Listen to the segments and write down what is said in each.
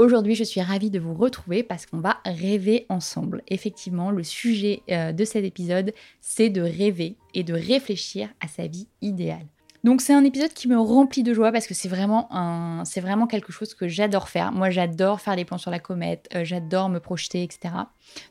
Aujourd'hui, je suis ravie de vous retrouver parce qu'on va rêver ensemble. Effectivement, le sujet euh, de cet épisode, c'est de rêver et de réfléchir à sa vie idéale. Donc c'est un épisode qui me remplit de joie parce que c'est vraiment un, c'est vraiment quelque chose que j'adore faire. Moi, j'adore faire des plans sur la comète, euh, j'adore me projeter, etc.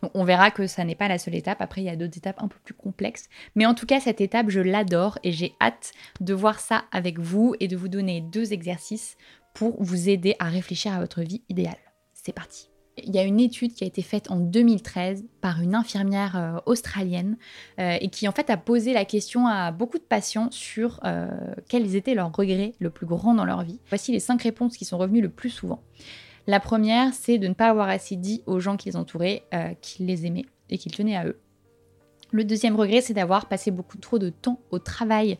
Donc on verra que ça n'est pas la seule étape. Après, il y a d'autres étapes un peu plus complexes. Mais en tout cas, cette étape, je l'adore et j'ai hâte de voir ça avec vous et de vous donner deux exercices pour vous aider à réfléchir à votre vie idéale. C'est parti. Il y a une étude qui a été faite en 2013 par une infirmière euh, australienne euh, et qui en fait a posé la question à beaucoup de patients sur euh, quels étaient leurs regrets le plus grand dans leur vie. Voici les cinq réponses qui sont revenues le plus souvent. La première, c'est de ne pas avoir assez dit aux gens qui les entouraient qu'ils les aimaient et qu'ils tenaient à eux. Le deuxième regret, c'est d'avoir passé beaucoup trop de temps au travail.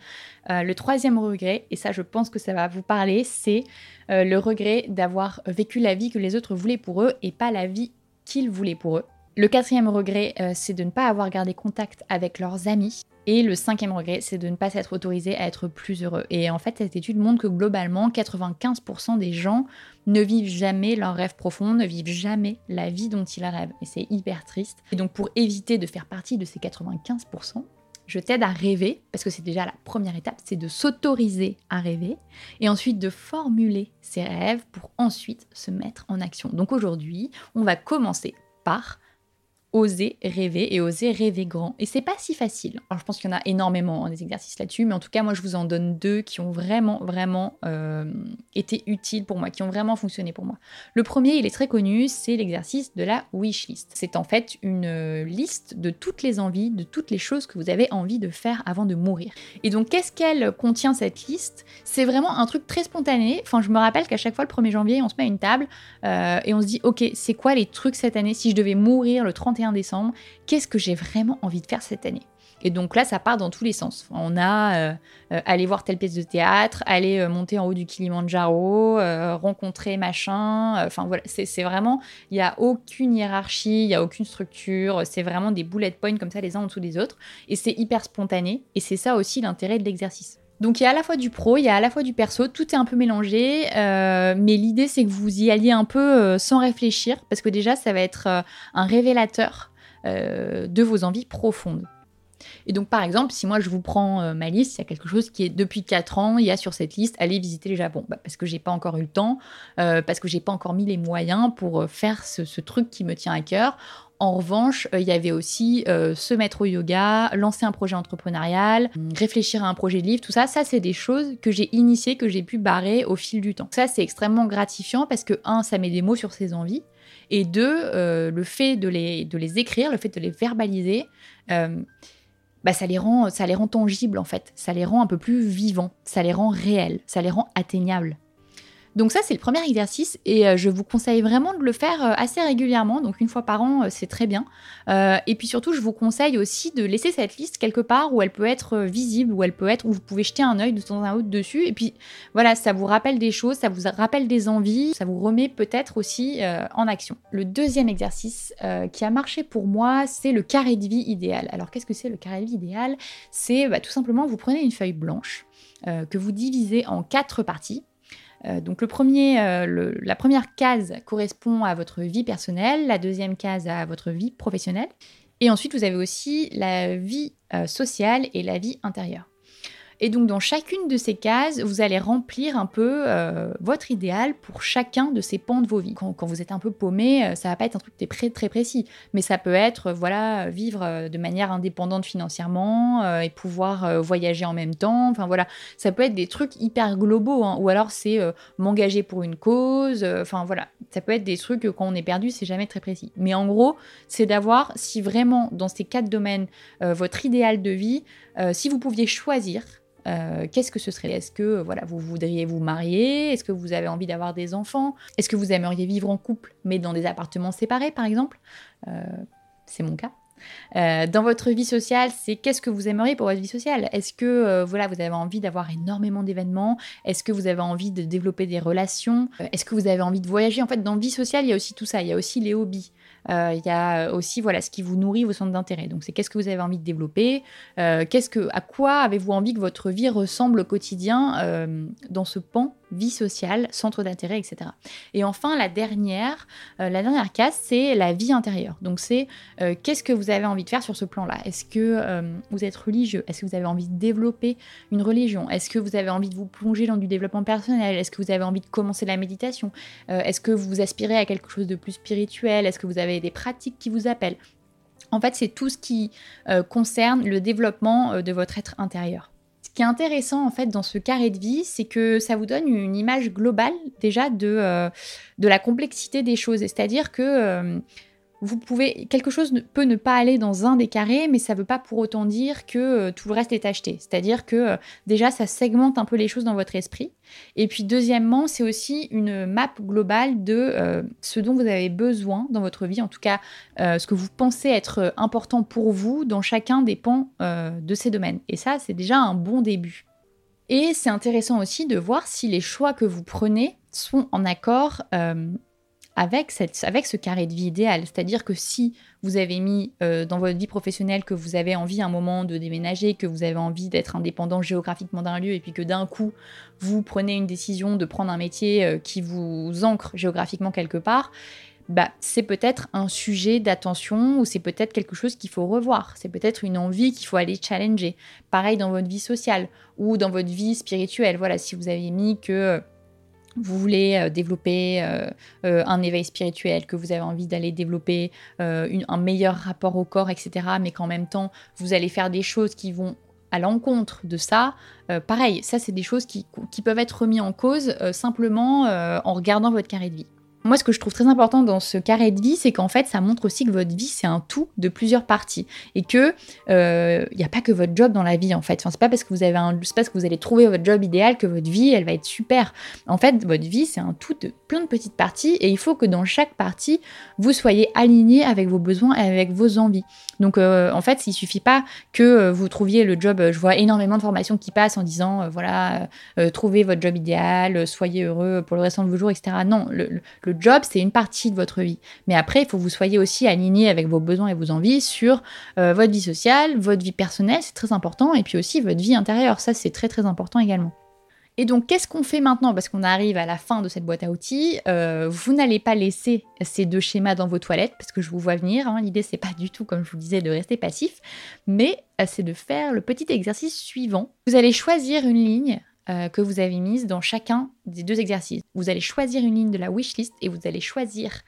Euh, le troisième regret, et ça je pense que ça va vous parler, c'est euh, le regret d'avoir vécu la vie que les autres voulaient pour eux et pas la vie qu'ils voulaient pour eux. Le quatrième regret, euh, c'est de ne pas avoir gardé contact avec leurs amis. Et le cinquième regret, c'est de ne pas s'être autorisé à être plus heureux. Et en fait, cette étude montre que globalement, 95% des gens ne vivent jamais leur rêve profond, ne vivent jamais la vie dont ils rêvent. Et c'est hyper triste. Et donc, pour éviter de faire partie de ces 95%, je t'aide à rêver, parce que c'est déjà la première étape, c'est de s'autoriser à rêver, et ensuite de formuler ses rêves pour ensuite se mettre en action. Donc aujourd'hui, on va commencer par oser rêver et oser rêver grand. Et c'est pas si facile. Alors je pense qu'il y en a énormément hein, des exercices là-dessus, mais en tout cas moi je vous en donne deux qui ont vraiment vraiment euh, été utiles pour moi, qui ont vraiment fonctionné pour moi. Le premier, il est très connu, c'est l'exercice de la wish list. C'est en fait une euh, liste de toutes les envies, de toutes les choses que vous avez envie de faire avant de mourir. Et donc qu'est-ce qu'elle contient cette liste? C'est vraiment un truc très spontané. Enfin je me rappelle qu'à chaque fois le 1er janvier, on se met à une table euh, et on se dit ok c'est quoi les trucs cette année? Si je devais mourir le 30 décembre, qu'est-ce que j'ai vraiment envie de faire cette année? Et donc là, ça part dans tous les sens. On a euh, euh, aller voir telle pièce de théâtre, aller euh, monter en haut du Kilimanjaro, rencontrer machin. Enfin voilà, c'est vraiment, il n'y a aucune hiérarchie, il n'y a aucune structure. C'est vraiment des bullet points comme ça, les uns en dessous des autres. Et c'est hyper spontané. Et c'est ça aussi l'intérêt de l'exercice. Donc il y a à la fois du pro, il y a à la fois du perso, tout est un peu mélangé, mais l'idée c'est que vous y alliez un peu sans réfléchir, parce que déjà ça va être un révélateur de vos envies profondes. Et donc, par exemple, si moi je vous prends euh, ma liste, il y a quelque chose qui est depuis 4 ans, il y a sur cette liste, allez visiter le Japon. Bah, parce que j'ai pas encore eu le temps, euh, parce que j'ai pas encore mis les moyens pour euh, faire ce, truc qui me tient à cœur. En revanche, il y avait aussi se mettre au yoga, lancer un projet entrepreneurial, réfléchir à un projet de livre, tout ça. Ça, c'est des choses que j'ai initiées, que j'ai pu barrer au fil du temps. Ça, c'est extrêmement gratifiant parce que, un, ça met des mots sur ses envies. Et deux, le fait de les, de les écrire, le fait de les verbaliser, bah, ça les rend ça les rend tangibles en fait, ça les rend un peu plus vivants, ça les rend réels, ça les rend atteignables. Donc ça, c'est le premier exercice et euh, je vous conseille vraiment de le faire euh, assez régulièrement. Donc une fois par an, euh, c'est très bien. et puis surtout, je vous conseille aussi de laisser cette liste quelque part où elle peut être visible, où elle peut être, où vous pouvez jeter un œil de temps en temps dessus. Et puis voilà, ça vous rappelle des choses, ça vous rappelle des envies, ça vous remet peut-être aussi en action. Le deuxième exercice qui a marché pour moi, c'est le carré de vie idéal. Alors qu'est-ce que c'est le carré de vie idéal? C'est bah, tout simplement, vous prenez une feuille blanche que vous divisez en quatre parties. Euh, donc le premier, euh, la première case correspond à votre vie personnelle, la deuxième case à votre vie professionnelle, et ensuite vous avez aussi la vie euh, sociale et la vie intérieure. Et donc dans chacune de ces cases, vous allez remplir un peu euh, votre idéal pour chacun de ces pans de vos vies. Quand, vous êtes un peu paumé, euh, ça va pas être un truc très, précis, mais ça peut être voilà vivre de manière indépendante financièrement et pouvoir voyager en même temps. Enfin voilà, ça peut être des trucs hyper globaux, hein. ou alors c'est m'engager pour une cause. Enfin voilà, ça peut être des trucs quand on est perdu, c'est jamais très précis. Mais en gros, c'est d'avoir si vraiment dans ces quatre domaines votre idéal de vie, si vous pouviez choisir euh, qu'est-ce que ce serait? Est-ce que euh, voilà, vous voudriez vous marier? Est-ce que vous avez envie d'avoir des enfants? Est-ce que vous aimeriez vivre en couple, mais dans des appartements séparés, par exemple? Euh, C'est mon cas. dans votre vie sociale, c'est qu'est-ce que vous aimeriez pour votre vie sociale? Est-ce que voilà, vous avez envie d'avoir énormément d'événements? Est-ce que vous avez envie de développer des relations? Est-ce que vous avez envie de voyager? En fait, dans vie sociale, il y a aussi tout ça. Il y a aussi les hobbies. Euh, il y a aussi voilà ce qui vous nourrit vos centres d'intérêt. Donc c'est qu'est-ce que vous avez envie de développer, euh, qu'est-ce que, à quoi avez-vous envie que votre vie ressemble au quotidien euh, dans ce pan vie sociale, centre d'intérêt, etc. Et enfin, la dernière, la dernière case, c'est la vie intérieure. Donc, c'est qu'est-ce que vous avez envie de faire sur ce plan-là? Est-ce que vous êtes religieux? Est-ce que vous avez envie de développer une religion? Est-ce que vous avez envie de vous plonger dans du développement personnel? Est-ce que vous avez envie de commencer la méditation? Est-ce que vous aspirez à quelque chose de plus spirituel? Est-ce que vous avez des pratiques qui vous appellent? En fait, c'est tout ce qui euh, concerne le développement euh, de votre être intérieur. Ce qui est intéressant en fait dans ce carré de vie, c'est que ça vous donne une image globale déjà de, euh, de la complexité des choses. C'est-à-dire que vous pouvez quelque chose peut ne pas aller dans un des carrés, mais ça ne veut pas pour autant dire que euh, tout le reste est acheté. C'est-à-dire que euh, déjà ça segmente un peu les choses dans votre esprit. Et puis deuxièmement, c'est aussi une map globale de euh, ce dont vous avez besoin dans votre vie, en tout cas ce que vous pensez être important pour vous dans chacun des pans de ces domaines. Et ça, c'est déjà un bon début. Et c'est intéressant aussi de voir si les choix que vous prenez sont en accord avec, ce carré de vie idéal. C'est-à-dire que si vous avez mis euh, dans votre vie professionnelle que vous avez envie un moment de déménager, que vous avez envie d'être indépendant géographiquement d'un lieu, et puis que d'un coup, vous prenez une décision de prendre un métier euh, qui vous ancre géographiquement quelque part, bah, c'est peut-être un sujet d'attention ou c'est peut-être quelque chose qu'il faut revoir. C'est peut-être une envie qu'il faut aller challenger. Pareil dans votre vie sociale ou dans votre vie spirituelle. Voilà, si vous avez mis que vous voulez euh, développer euh, euh, un éveil spirituel, que vous avez envie d'aller développer un meilleur rapport au corps, etc., mais qu'en même temps, vous allez faire des choses qui vont à l'encontre de ça, pareil, ça c'est des choses qui, peuvent être remises en cause simplement en regardant votre carré de vie. Moi, ce que je trouve très important dans ce carré de vie, c'est qu'en fait, ça montre aussi que votre vie, c'est un tout de plusieurs parties. Et que il euh, n'y a pas que votre job dans la vie, en fait. Enfin, c'est pas parce que vous avez un, parce que vous allez trouver votre job idéal que votre vie, elle va être super. En fait, votre vie, c'est un tout de plein de petites parties. Et il faut que dans chaque partie, vous soyez aligné avec vos besoins et avec vos envies. Donc, euh, en fait, il suffit pas que euh, vous trouviez le job. je vois énormément de formations qui passent en disant, voilà, trouvez votre job idéal, soyez heureux pour le restant de vos jours, etc. Non, le job, c'est une partie de votre vie. Mais après, il faut que vous soyez aussi aligné avec vos besoins et vos envies sur euh, votre vie sociale, votre vie personnelle, c'est très important, et puis aussi votre vie intérieure. Ça, c'est très très important également. Et donc, qu'est-ce qu'on fait maintenant? Parce qu'on arrive à la fin de cette boîte à outils. Euh, vous n'allez pas laisser ces deux schémas dans vos toilettes, parce que je vous vois venir. Hein. L'idée, c'est pas du tout, comme je vous disais, de rester passif, mais euh, c'est de faire le petit exercice suivant. Vous allez choisir une ligne euh, que vous avez mise dans chacun des deux exercices. Vous allez choisir une ligne de la wishlist et vous allez choisir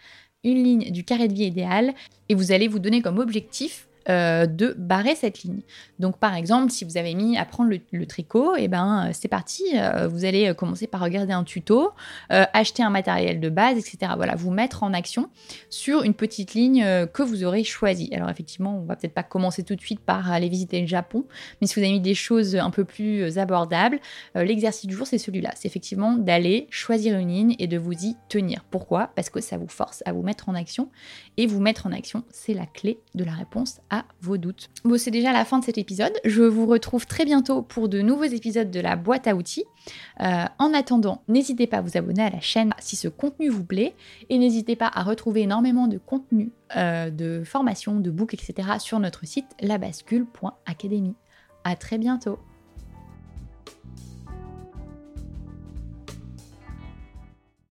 une ligne du carré de vie idéal et vous allez vous donner comme objectif euh, de barrer cette ligne. Donc par exemple, si vous avez mis à prendre le, tricot, eh ben euh, c'est parti, euh, vous allez commencer par regarder un tuto, acheter un matériel de base, etc. Voilà, vous mettre en action sur une petite ligne que vous aurez choisie. Alors effectivement, on va peut-être pas commencer tout de suite par aller visiter le Japon, mais si vous avez mis des choses un peu plus abordables, l'exercice du jour c'est celui-là. C'est effectivement d'aller choisir une ligne et de vous y tenir. Pourquoi? Parce que ça vous force à vous mettre en action et vous mettre en action, c'est la clé de la réponse vos doutes. Bon, c'est déjà la fin de cet épisode. Je vous retrouve très bientôt pour de nouveaux épisodes de la boîte à outils. Euh, en attendant, n'hésitez pas à vous abonner à la chaîne si ce contenu vous plaît et n'hésitez pas à retrouver énormément de contenu, euh, de formations, de books, etc. sur notre site labascule.academy. À très bientôt.